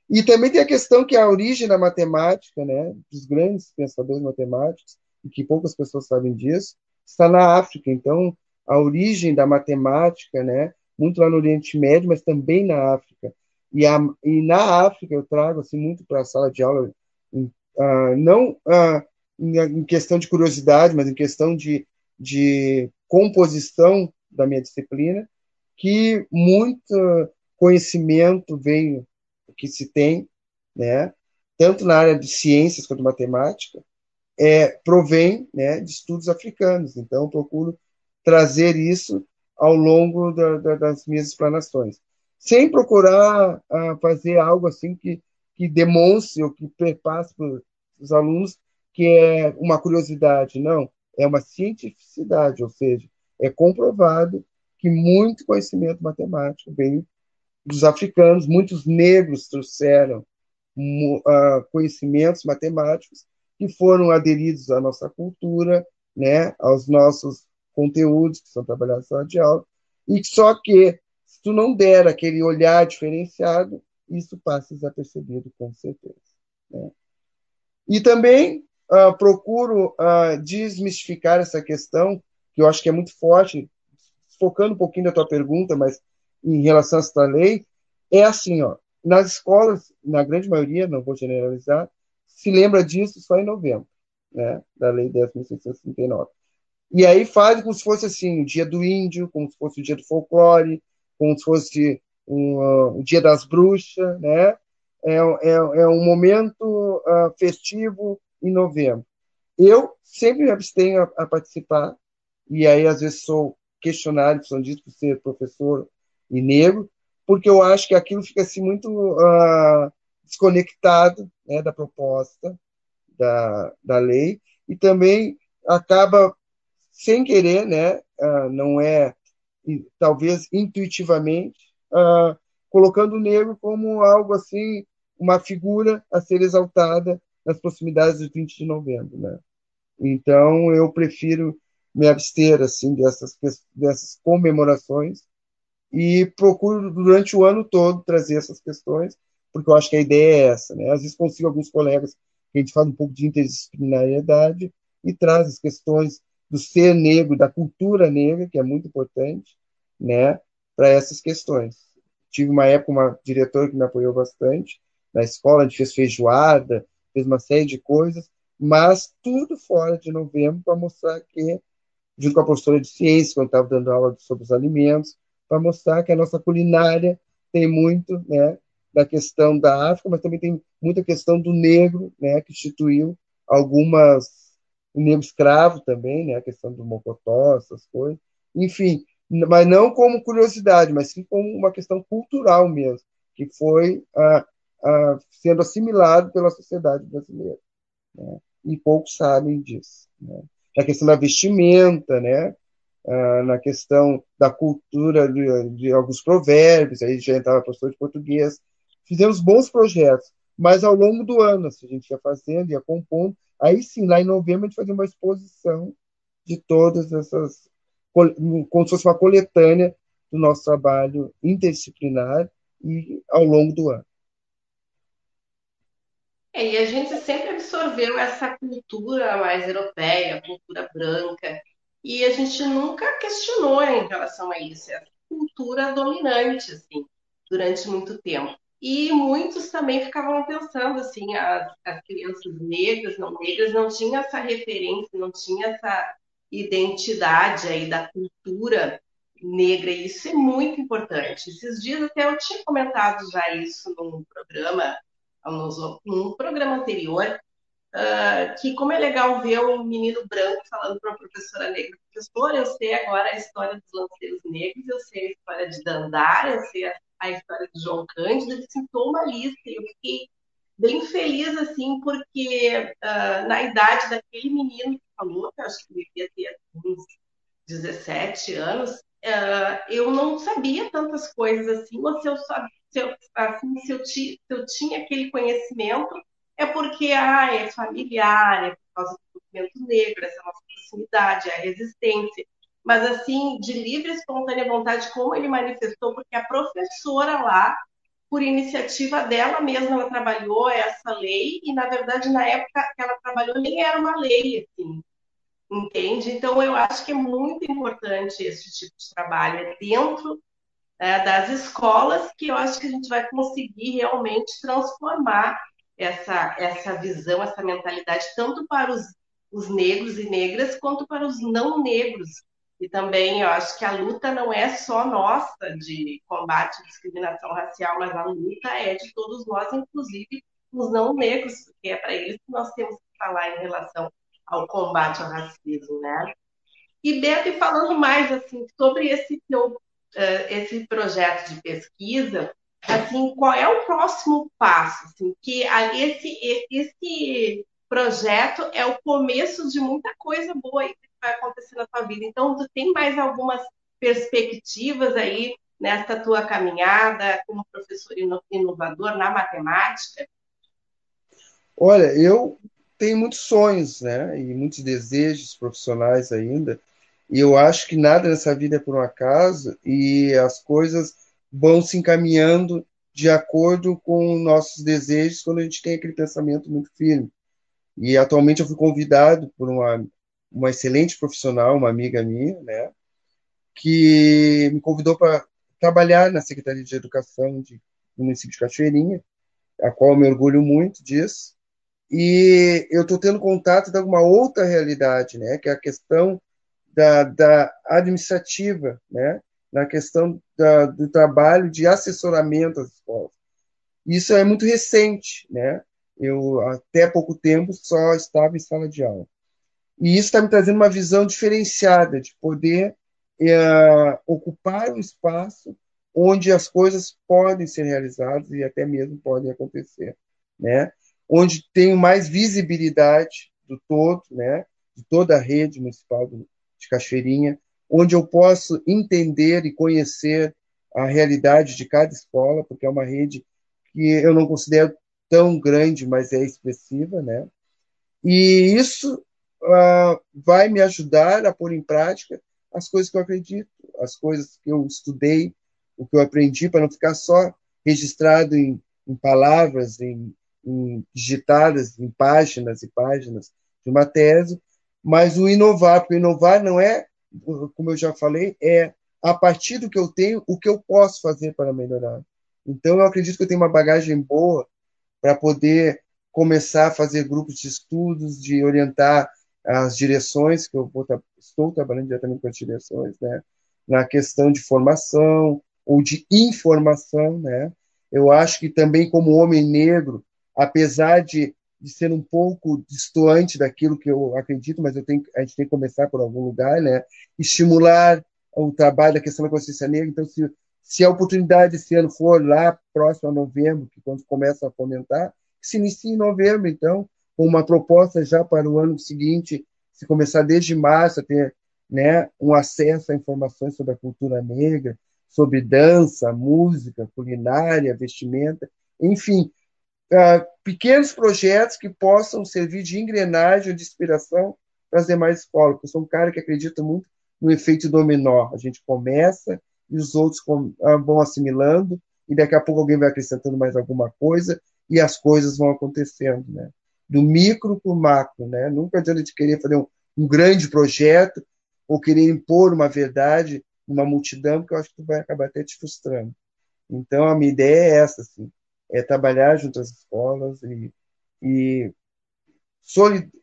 E também tem a questão que a origem da matemática, né, dos grandes pensadores matemáticos, e que poucas pessoas sabem disso, está na África. Então, a origem da matemática, né, muito lá no Oriente Médio, mas também na África. E, a, e na África eu trago assim muito para a sala de aula, uh, não uh, em questão de curiosidade, mas em questão de de composição da minha disciplina, que muito conhecimento veio, que se tem, né, tanto na área de ciências quanto matemática, é, provém né, de estudos africanos. Então, eu procuro trazer isso ao longo da, da, das minhas explanações, sem procurar uh, fazer algo assim que, que demonstre ou que perpasse para os alunos que é uma curiosidade. Não, é uma cientificidade, ou seja, é comprovado que muito conhecimento matemático veio dos africanos, muitos negros trouxeram uh, conhecimentos matemáticos que foram aderidos à nossa cultura, né, aos nossos conteúdos que são trabalhados na sala de aula, e só que tu não der aquele olhar diferenciado, isso passa desapercebido com certeza. Né? E também uh, procuro uh, desmistificar essa questão, que eu acho que é muito forte, focando um pouquinho na tua pergunta, mas em relação a essa lei, é assim, ó, nas escolas, na grande maioria, não vou generalizar, se lembra disso só em novembro, né, da Lei 10.639. E aí faz como se fosse assim, o dia do índio, como se fosse o dia do folclore, como se fosse um, uh, dia das bruxas, né? É, é, é um momento uh, festivo em novembro. Eu sempre me abstenho a, a participar, e aí às vezes sou questionado, são dito por ser professor e negro, porque eu acho que aquilo fica assim muito uh, desconectado né, da proposta da, da lei e também acaba sem querer, né, uh, não é talvez intuitivamente uh, colocando o negro como algo assim uma figura a ser exaltada nas proximidades do 20 de novembro, né? Então eu prefiro me abster assim dessas dessas comemorações e procuro durante o ano todo trazer essas questões, porque eu acho que a ideia é essa, né? Às vezes consigo alguns colegas que a gente fala um pouco de interdisciplinariedade e traz as questões do ser negro, da cultura negra, que é muito importante, né, para essas questões. Tive uma época uma diretora que me apoiou bastante na escola, a gente fez feijoada, fez uma série de coisas, mas tudo fora de novembro para mostrar que, junto com a professora de ciência, quando estava dando aula sobre os alimentos, para mostrar que a nossa culinária tem muito né, da questão da África, mas também tem muita questão do negro, né, que instituiu algumas o negro escravo também, né, a questão do mocotó, essas coisas. Enfim, mas não como curiosidade, mas sim como uma questão cultural mesmo, que foi ah, ah, sendo assimilado pela sociedade brasileira. Né? E poucos sabem disso. Né? Na questão da vestimenta, né? Ah, na questão da cultura de, de, alguns provérbios, aí já entrava professor de português. Fizemos bons projetos, mas ao longo do ano, assim, a gente ia fazendo, ia compondo. Aí sim, lá em novembro, a gente fazia uma exposição de todas essas como se fosse uma coletânea do nosso trabalho interdisciplinar e ao longo do ano. É, e a gente sempre absorveu essa cultura mais europeia, cultura branca, e a gente nunca questionou em relação a isso, essa cultura dominante, assim, durante muito tempo. E muitos também ficavam pensando assim, as, as crianças negras, não negras, não tinham essa referência, não tinha essa identidade aí da cultura negra, e isso é muito importante. Esses dias até eu tinha comentado já isso num programa, num programa anterior, uh, que como é legal ver um menino branco falando para uma professora negra, professora, eu sei agora a história dos lanceiros negros, eu sei a história de Dandara, eu sei a, a história de João Cândido, ele citou uma lista, e eu fiquei bem feliz, assim, porque uh, na idade daquele menino falou, que acho que devia ter uns 17 anos, uh, eu não sabia tantas coisas assim, ou se eu sabia, se eu, assim, se eu, ti, se eu tinha aquele conhecimento, é porque ah, é familiar, é por causa do movimento negro, essa nossa proximidade, a resistência. Mas, assim, de livre e espontânea vontade, como ele manifestou, porque a professora lá por iniciativa dela mesma, ela trabalhou essa lei, e na verdade, na época que ela trabalhou, nem era uma lei, assim, entende? Então, eu acho que é muito importante esse tipo de trabalho, é dentro é, das escolas que eu acho que a gente vai conseguir realmente transformar essa, essa visão, essa mentalidade, tanto para os, os negros e negras, quanto para os não negros, e também eu acho que a luta não é só nossa de combate à discriminação racial, mas a luta é de todos nós, inclusive os não negros, porque é para eles que nós temos que falar em relação ao combate ao racismo, né? E Beto, falando mais assim sobre esse teu, uh, esse projeto de pesquisa, assim, qual é o próximo passo? Assim, que esse esse projeto é o começo de muita coisa boa vai acontecer na tua vida. Então, tu tem mais algumas perspectivas aí nesta tua caminhada como professor inovador na matemática? Olha, eu tenho muitos sonhos, né, e muitos desejos profissionais ainda. E eu acho que nada nessa vida é por um acaso e as coisas vão se encaminhando de acordo com nossos desejos quando a gente tem aquele pensamento muito firme. E atualmente eu fui convidado por uma uma excelente profissional, uma amiga minha, né, que me convidou para trabalhar na Secretaria de Educação de, município de Cachoeirinha, a qual eu me orgulho muito disso. E eu estou tendo contato de uma outra realidade, né, que é a questão da, da administrativa, né, na questão da, do trabalho de assessoramento às escolas. Isso é muito recente, né? Eu até pouco tempo só estava em sala de aula. E isso está me trazendo uma visão diferenciada de poder é, ocupar um espaço onde as coisas podem ser realizadas e até mesmo podem acontecer, né? Onde tenho mais visibilidade do todo, né? De toda a rede municipal de Cachoeirinha, onde eu posso entender e conhecer a realidade de cada escola, porque é uma rede que eu não considero tão grande, mas é expressiva, né? E isso uh, vai me ajudar a pôr em prática as coisas que eu acredito, as coisas que eu estudei, o que eu aprendi, para não ficar só registrado em, em palavras, em, em, digitadas em páginas e páginas de uma tese, mas o inovar, porque inovar não é, como eu já falei, é a partir do que eu tenho, o que eu posso fazer para melhorar. Então, eu acredito que eu tenho uma bagagem boa para poder começar a fazer grupos de estudos, de orientar as direções, que eu vou, estou trabalhando diretamente com as direções, né, na questão de formação ou de informação, né, Eu acho que também, como homem negro, apesar de, de ser um pouco distoante daquilo que eu acredito, mas eu tenho, a gente tem que começar por algum lugar, né? Estimular o trabalho da questão da consciência negra. Então, se, se a oportunidade esse ano for lá próximo a novembro, que quando começa a fomentar, se inicie em novembro, então, com uma proposta já para o ano seguinte, se começar desde março a ter né, um acesso a informações sobre a cultura negra, sobre dança, música, culinária, vestimenta, enfim, uh, pequenos projetos que possam servir de engrenagem de inspiração para as demais escolas. Eu sou um cara que acredita muito no efeito dominó. A gente começa e os outros ah, vão assimilando e daqui a pouco alguém vai acrescentando mais alguma coisa e as coisas vão acontecendo, né? Do micro para o macro, né? Nunca adianta de querer fazer um, um grande projeto ou querer impor uma verdade numa multidão, porque eu acho que tu vai acabar até te frustrando. Então, a minha ideia é essa, assim, é trabalhar junto às escolas e, e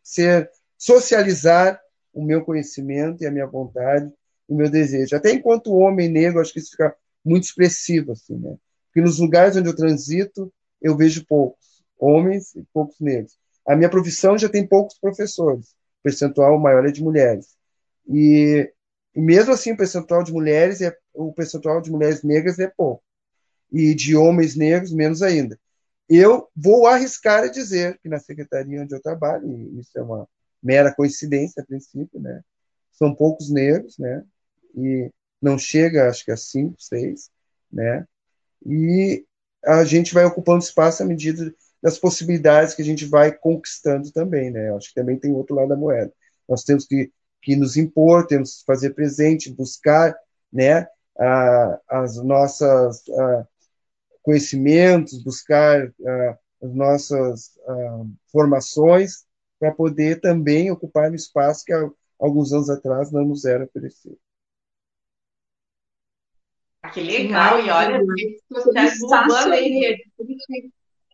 ser, socializar o meu conhecimento e a minha vontade o meu desejo. Até enquanto homem negro, acho que isso fica muito expressivo, assim, né? Porque nos lugares onde eu transito, eu vejo poucos homens e poucos negros. A minha profissão já tem poucos professores, o percentual maior é de mulheres. E, mesmo assim, o percentual de mulheres é o percentual de mulheres negras é pouco e de homens negros menos ainda. Eu vou arriscar a dizer que na secretaria onde eu trabalho, e isso é uma mera coincidência a princípio, né? São poucos negros, né? E não chega, acho que a cinco, seis, né? E a gente vai ocupando espaço à medida das possibilidades que a gente vai conquistando também, né? Acho que também tem outro lado da moeda. Nós temos que, que nos impor, temos que fazer presente, buscar, né? A, as nossas a, conhecimentos, buscar a, as nossas formações para poder também ocupar o espaço que há alguns anos atrás não nos era oferecido. Que legal, e olha,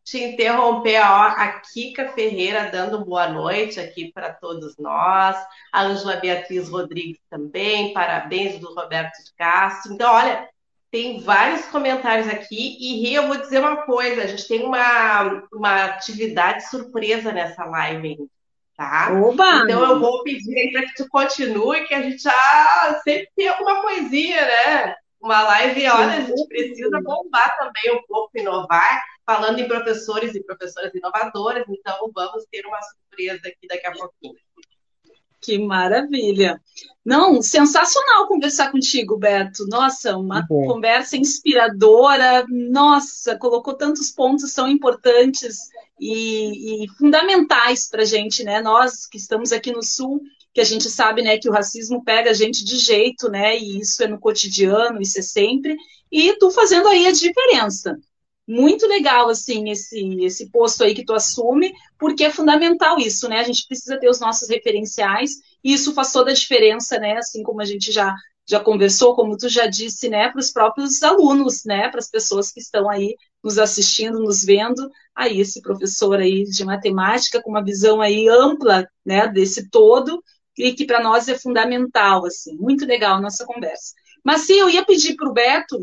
te interromper, ó, a Kika Ferreira dando boa noite aqui para todos nós, a Ângela Beatriz Rodrigues também, parabéns do Roberto de Castro. Então, olha, tem vários comentários aqui e eu vou dizer uma coisa, a gente tem uma, uma atividade surpresa nessa live, tá? Oba! Então eu vou pedir para que tu continue, que a gente já sempre tem alguma coisinha, né? Uma live, olha, a gente precisa bombar também um pouco, inovar, falando em professores e professoras inovadoras, então vamos ter uma surpresa aqui daqui a pouquinho. Que maravilha. Não, sensacional conversar contigo, Beto. Nossa, uma conversa inspiradora. Nossa, colocou tantos pontos tão importantes e, e fundamentais para a gente, né? Nós que estamos aqui no Sul, que a gente sabe, né, que o racismo pega a gente de jeito, né? E isso é no cotidiano, isso é sempre. E tu fazendo aí a diferença muito legal, assim, esse, esse posto aí que tu assume, porque é fundamental isso, né? A gente precisa ter os nossos referenciais, e isso faz toda a diferença, né? Assim como a gente já, já conversou, como tu já disse, né? Para os próprios alunos, né? Para as pessoas que estão aí nos assistindo, nos vendo, aí esse professor aí de matemática com uma visão aí ampla, né? Desse todo, e que para nós é fundamental, assim. Muito legal a nossa conversa. Mas sim, eu ia pedir para o Beto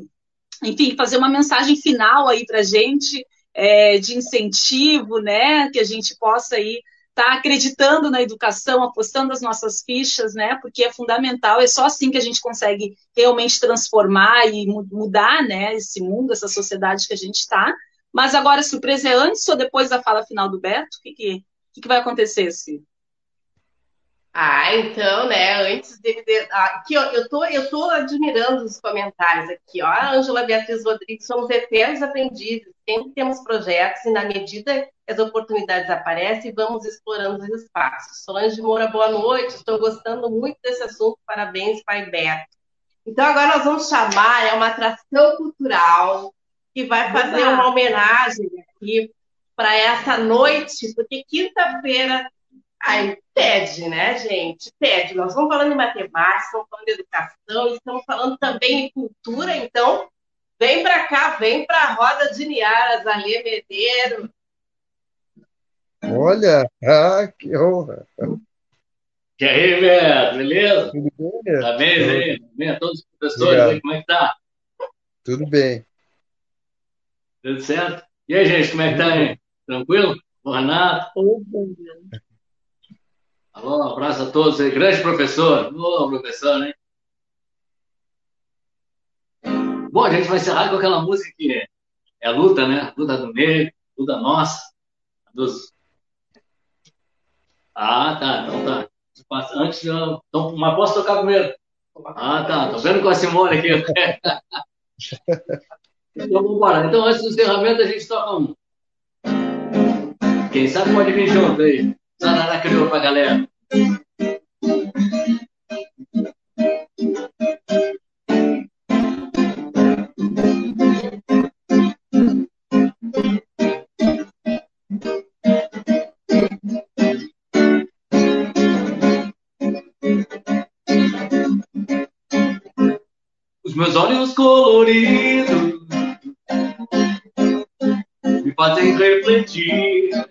enfim, fazer uma mensagem final aí para a gente é, de incentivo, né? Que a gente possa aí estar tá acreditando na educação, apostando as nossas fichas, né? Porque é fundamental, é só assim que a gente consegue realmente transformar e mudar, né? Esse mundo, essa sociedade que a gente está. Mas agora, surpresa é antes ou depois da fala final do Beto? O que, que, que vai acontecer, Ciro? Ah, então, né, antes de... Aqui, ó, eu tô, eu tô admirando os comentários aqui, ó. A Ângela Beatriz Rodrigues, somos eternos aprendizes, sempre temos projetos e, na medida que as oportunidades aparecem, vamos explorando os espaços. Solange Moura, boa noite, estou gostando muito desse assunto, parabéns, Pai Beto. Então, agora nós vamos chamar, é uma atração cultural que vai fazer uma homenagem aqui para essa noite, porque quinta-feira Aí pede, né, gente? Pede. Nós estamos falando em matemática, estamos falando de educação, estamos falando também em cultura, então vem para cá, vem para a roda de Niaras, Alê Medeiro. Olha, ah, que honra. E aí, Beto, beleza? Tudo bem, Tá bem, bem, bem, todos os professores, aí, como é que tá? Tudo bem. Tudo certo? E aí, gente, como é que tá aí? Tranquilo? O Renato? Alô, um abraço a todos aí. Grande professor. Boa, professor, hein? Bom, a gente vai encerrar com aquela música que é, é a luta, né? Luta do negro, luta nossa. Dos... Ah, tá, então tá. Antes, então, mas posso tocar primeiro? Ah, tá. Tô vendo com a Simone aqui. [LAUGHS] então, vamos embora. Então, antes do encerramento, a gente toca um. Quem sabe pode vir junto aí. Sarará criou pra galera. Os meus olhos coloridos me fazem refletir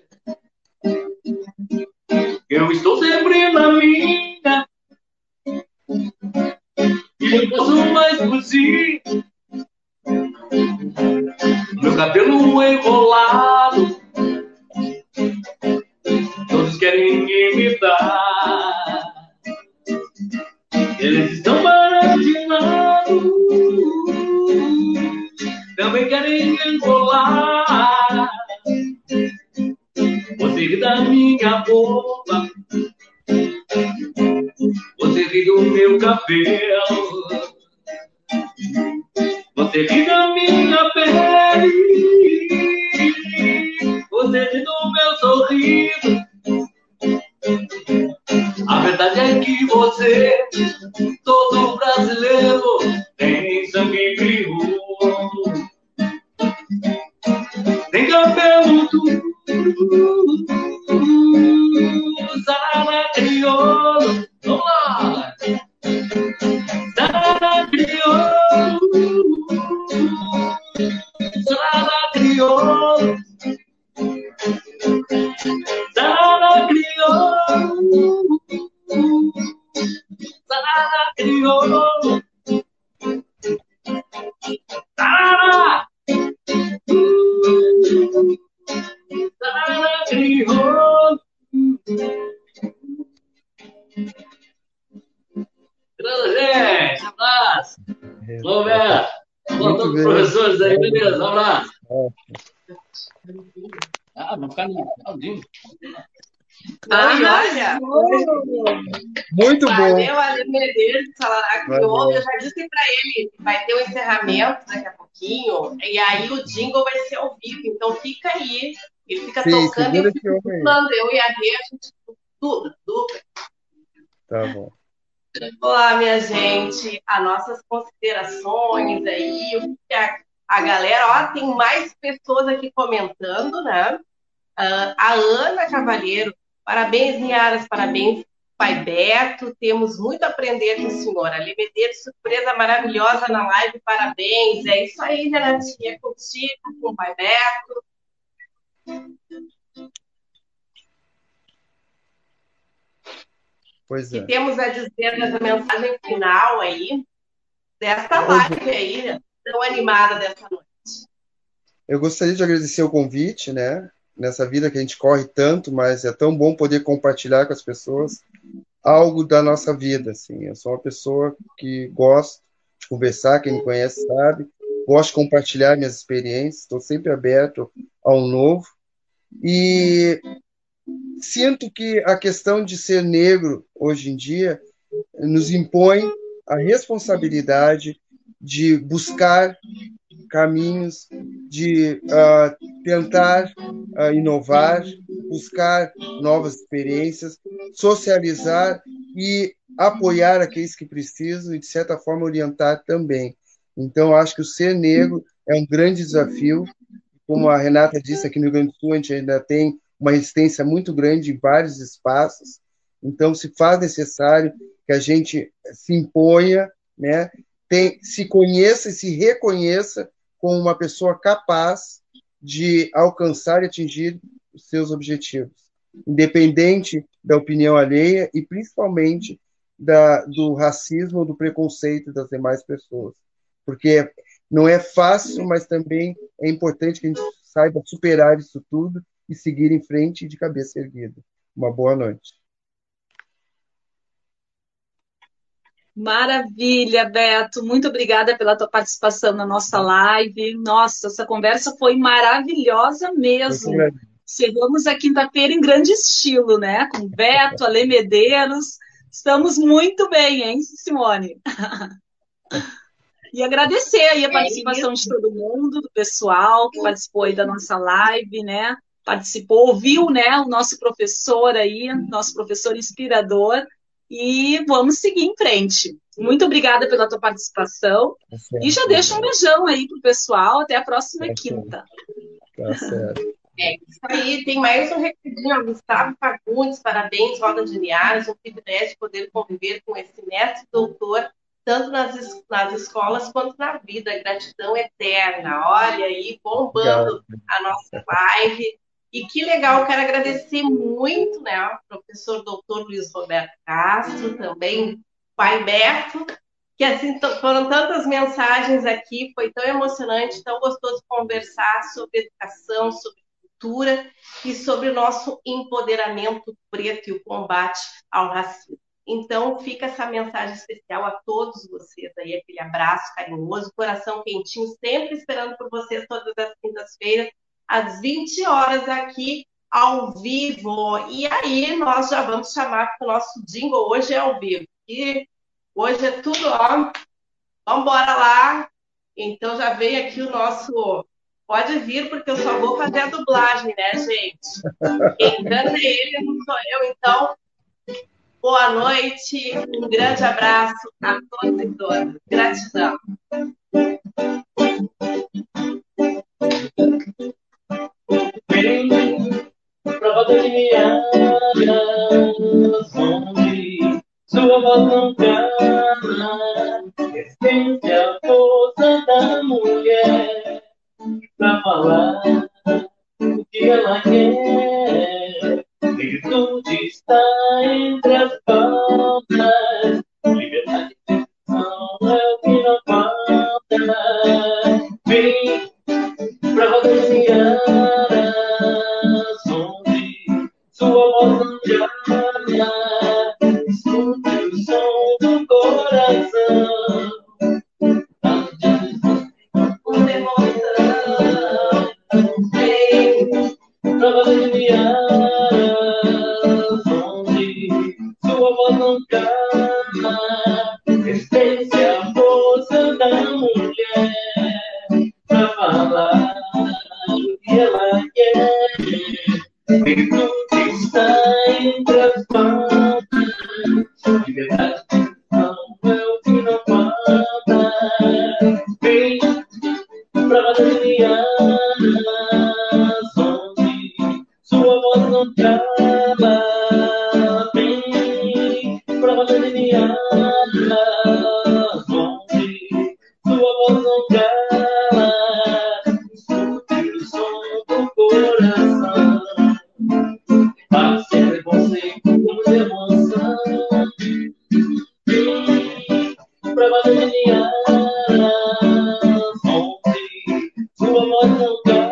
Ah, vamos ficar no. Ah, olha, Muito bom. valeu, Ale Medeiros, Valeu. Eu já disse para ele, vai ter um encerramento daqui a pouquinho, e aí o jingle vai ser ao vivo, então fica aí. Ele fica Sim, tocando e aí. falando, eu e a Rê, a gente tudo, tudo. Tá bom. Olá, minha gente, as nossas considerações aí, o que a, a galera, ó, tem mais pessoas aqui comentando, né? Ah, a Ana Cavalheiro, parabéns, Niaras, parabéns, Pai Beto, temos muito a aprender com o senhor. Ali Medeiros, surpresa maravilhosa na live, parabéns. É isso aí, Renatinha, contigo, com o Pai Beto. Pois é. temos a dizer nessa mensagem final aí, desta live aí, tão animada dessa noite. Eu gostaria de agradecer o convite, né? Nessa vida que a gente corre tanto, mas é tão bom poder compartilhar com as pessoas algo da nossa vida, assim. Eu sou uma pessoa que gosto de conversar, quem me conhece sabe, gosto de compartilhar minhas experiências, estou sempre aberto ao novo e sinto que a questão de ser negro hoje em dia nos impõe a responsabilidade de buscar caminhos, de uh, tentar uh, inovar, buscar novas experiências, socializar e apoiar aqueles que precisam e, de certa forma, orientar também. Então, acho que o ser negro é um grande desafio. Como a Renata disse, aqui no Rio Grande do Sul, a gente ainda tem uma resistência muito grande em vários espaços. Então, se faz necessário que a gente se imponha, né? Tem, se conheça e se reconheça como uma pessoa capaz de alcançar e atingir os seus objetivos, independente da opinião alheia e principalmente da, do racismo do preconceito das demais pessoas. Porque Não é fácil, mas também é importante que a gente saiba superar isso tudo e seguir em frente de cabeça erguida. Uma boa noite. Maravilha, Beto. Muito obrigada pela tua participação na nossa live. Nossa, essa conversa foi maravilhosa mesmo. Chegamos a quinta-feira em grande estilo, né? Com Beto, Ale Medeiros. Estamos muito bem, hein, Simone? e agradecer aí a é participação é de todo mundo, do pessoal que participou aí da nossa live, né? Participou, ouviu, né, o nosso professor aí, nosso professor inspirador, e vamos seguir em frente. Muito obrigada pela tua participação. Tá e já deixa um beijão aí pro pessoal. Até a próxima tá quinta. Tá certo. É, isso aí, tem mais um recadinho, Gustavo Fagundes, parabéns, Roda de Linhares, um privilégio poder conviver com esse mestre doutor, tanto nas, nas escolas quanto na vida, gratidão eterna, olha aí, bombando Obrigado. a nossa live, e que legal, quero agradecer muito, né, ao professor doutor Luiz Roberto Castro, também pai Beto, que assim foram tantas mensagens aqui, foi tão emocionante, tão gostoso conversar sobre educação, sobre cultura e sobre o nosso empoderamento preto e o combate ao racismo. Então, fica essa mensagem especial a todos vocês aí, aquele abraço carinhoso, coração quentinho, sempre esperando por vocês todas as quintas-feiras às 20 horas aqui ao vivo. E aí nós já vamos chamar para o nosso jingle hoje é ao vivo. E hoje é tudo, ó. Vamos embora lá. Então já vem aqui o nosso. Pode vir, porque eu só vou fazer a dublagem, né, gente? Quem canta ele não sou eu, então. Boa noite, um grande abraço a todos e todas. Gratidão. Roda de miadas, onde sua voz não cala, estende a força da mulher pra falar Pra Valerianas, onde sua voz não cala.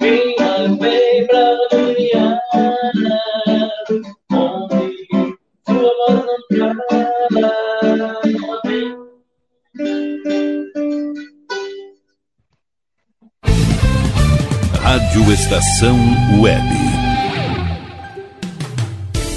Vem, vem pra Valerianas, onde sua não cala. Rádio Estação Web.